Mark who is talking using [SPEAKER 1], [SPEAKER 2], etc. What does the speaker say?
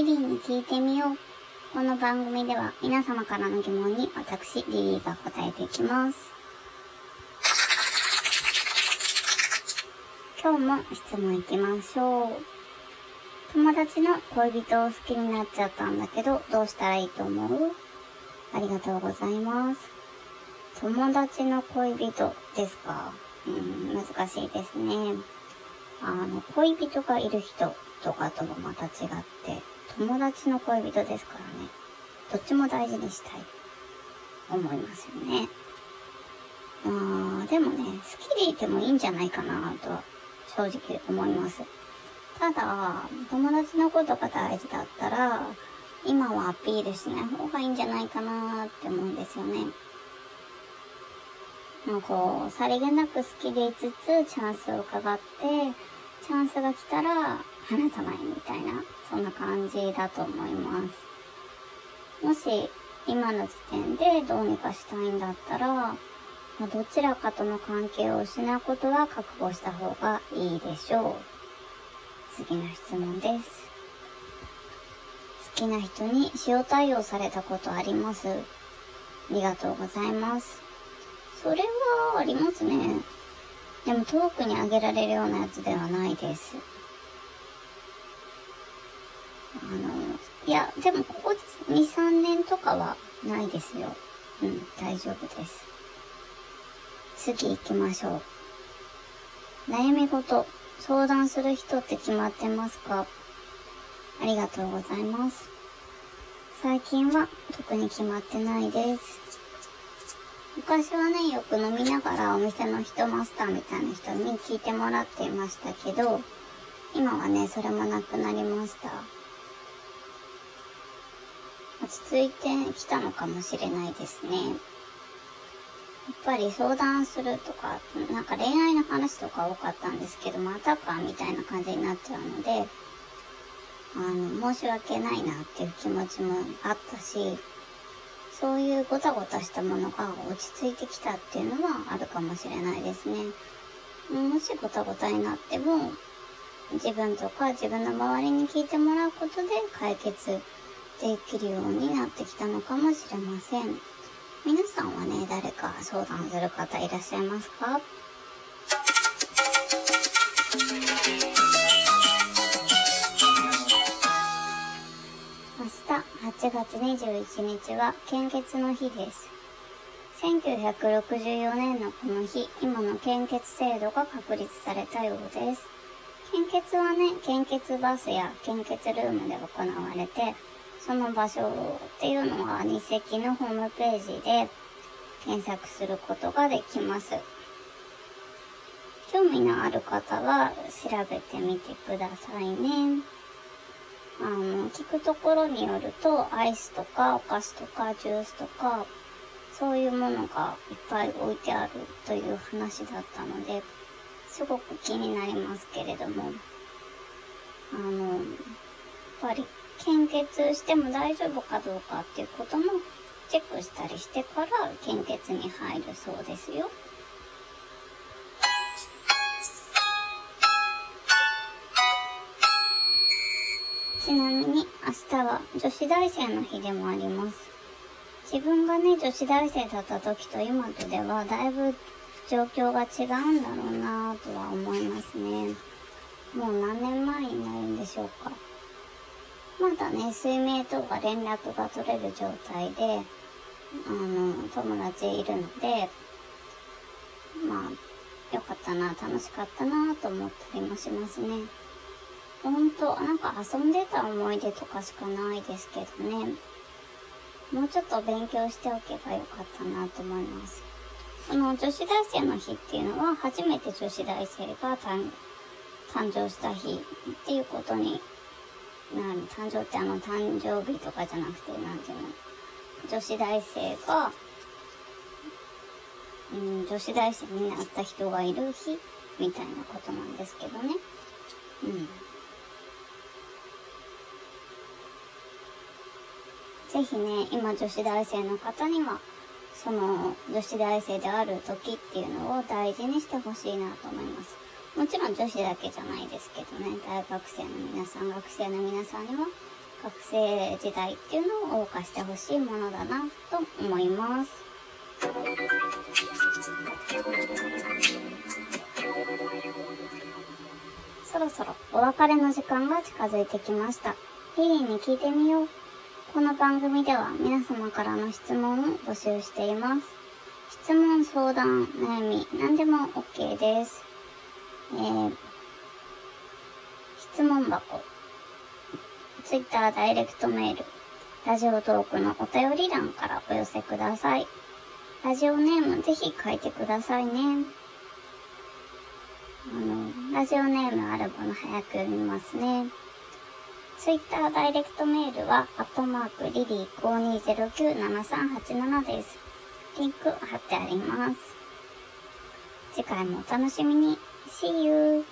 [SPEAKER 1] リリーに聞いてみよう。この番組では皆様からの疑問に私、リリーが答えていきます。今日も質問いきましょう。友達の恋人を好きになっちゃったんだけど、どうしたらいいと思う？ありがとうございます。友達の恋人ですか？うん、難しいですね。あの、恋人がいる人とかともまた違って、友達の恋人ですからね。どっちも大事にしたい。思いますよね。あーでもね、好きでいてもいいんじゃないかなとは正直思います。ただ、友達のことが大事だったら、今はアピールしない方がいいんじゃないかなって思うんですよね。もうこう、さりげなく好きでいつつ、チャンスを伺って、チャンスが来たら、離さないみたいな、そんな感じだと思います。もし、今の時点でどうにかしたいんだったら、まあ、どちらかとの関係を失うことは覚悟した方がいいでしょう。次の質問です。好きな人に塩対応されたことあります？ありがとうございます。それはありますね。でも遠くにあげられるようなやつではないです。あの、いや、でもここ2、3年とかはないですよ。うん、大丈夫です。次行きましょう。悩み事、相談する人って決まってますか？ありがとうございます。最近は特に決まってないです。昔はね、よく飲みながらお店の人マスターみたいな人に聞いてもらっていましたけど、今はね、それもなくなりました。落ち着いてきたのかもしれないですね。やっぱり相談するとか、なんか恋愛の話とか多かったんですけど、またかみたいな感じになっちゃうので、あの、申し訳ないなっていう気持ちもあったし、そういうごたごたしたものが落ち着いてきたっていうのはあるかもしれないですね。もしごたごたになっても、自分とか自分の周りに聞いてもらうことで解決できるようになってきたのかもしれません。皆さんはね、誰か相談する方いらっしゃいますか？8月21日は献血の日です。1964年のこの日、今の献血制度が確立されたようです。献血はね、献血バスや献血ルームで行われて、その場所っていうのは日赤のホームページで検索することができます。興味のある方は調べてみてくださいね。あの、聞くところによると、アイスとかお菓子とかジュースとか、そういうものがいっぱい置いてあるという話だったので、すごく気になりますけれども、あの、やっぱり献血しても大丈夫かどうかっていうこともチェックしたりしてから献血に入るそうですよ。ちなみに明日は女子大生の日でもあります。自分がね、女子大生だった時と今とではだいぶ状況が違うんだろうなとは思いますね。もう何年前になるんでしょうか。まだね、水明とか連絡が取れる状態で、あの、友達いるので、まあ、よかったな、楽しかったなと思ったりもしますね。ほんと、なんか遊んでた思い出とかしかないですけどね。もうちょっと勉強しておけばよかったなと思います。この女子大生の日っていうのは初めて女子大生が誕生した日っていうことになる。誕生ってあの誕生日とかじゃなくて、なんていうの。女子大生が、うん、女子大生になった人がいる日みたいなことなんですけどね。うん。ぜひね、今女子大生の方には、その女子大生である時っていうのを大事にしてほしいなと思います。もちろん女子だけじゃないですけどね、大学生の皆さん、学生の皆さんには、学生時代っていうのを謳歌してほしいものだなと思います。そろそろお別れの時間が近づいてきました。リリーに聞いてみよう。この番組では皆様からの質問を募集しています。質問、相談、悩み、何でも OK です。えー、質問箱、Twitter ダイレクトメール、ラジオトークのお便り欄からお寄せください。ラジオネームぜひ書いてくださいね。あの、ラジオネームあるもの早く読みますね。ツイッターダイレクトメールは、アットマークリリー52097387です。リンク貼ってあります。次回もお楽しみに。See you!